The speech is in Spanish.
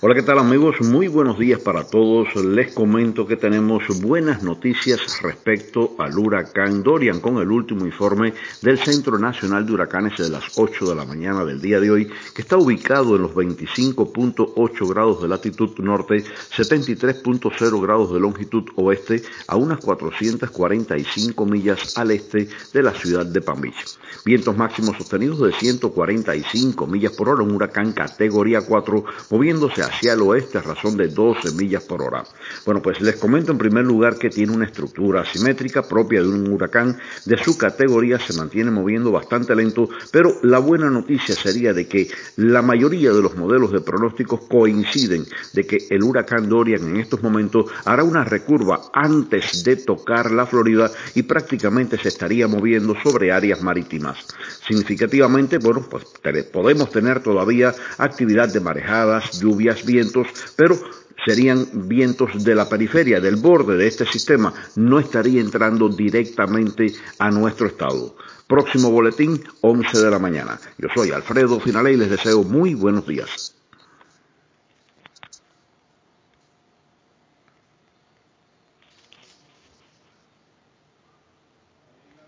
Hola, ¿qué tal amigos? Muy buenos días para todos. Les comento que tenemos buenas noticias respecto al huracán Dorian con el último informe del Centro Nacional de Huracanes de las 8 de la mañana del día de hoy, que está ubicado en los 25.8 grados de latitud norte, 73.0 grados de longitud oeste, a unas 445 millas al este de la ciudad de Palm. Vientos máximos sostenidos de 145 millas por hora, un huracán categoría 4 moviéndose hacia el oeste a razón de 12 millas por hora. Bueno, pues les comento en primer lugar que tiene una estructura asimétrica propia de un huracán de su categoría, se mantiene moviendo bastante lento, pero la buena noticia sería de que la mayoría de los modelos de pronósticos coinciden de que el huracán Dorian en estos momentos hará una recurva antes de tocar la Florida y prácticamente se estaría moviendo sobre áreas marítimas. Significativamente, bueno, pues podemos tener todavía actividad de marejadas, lluvias, vientos, pero serían vientos de la periferia, del borde de este sistema, no estaría entrando directamente a nuestro estado. Próximo boletín, 11 de la mañana. Yo soy Alfredo Finale y les deseo muy buenos días.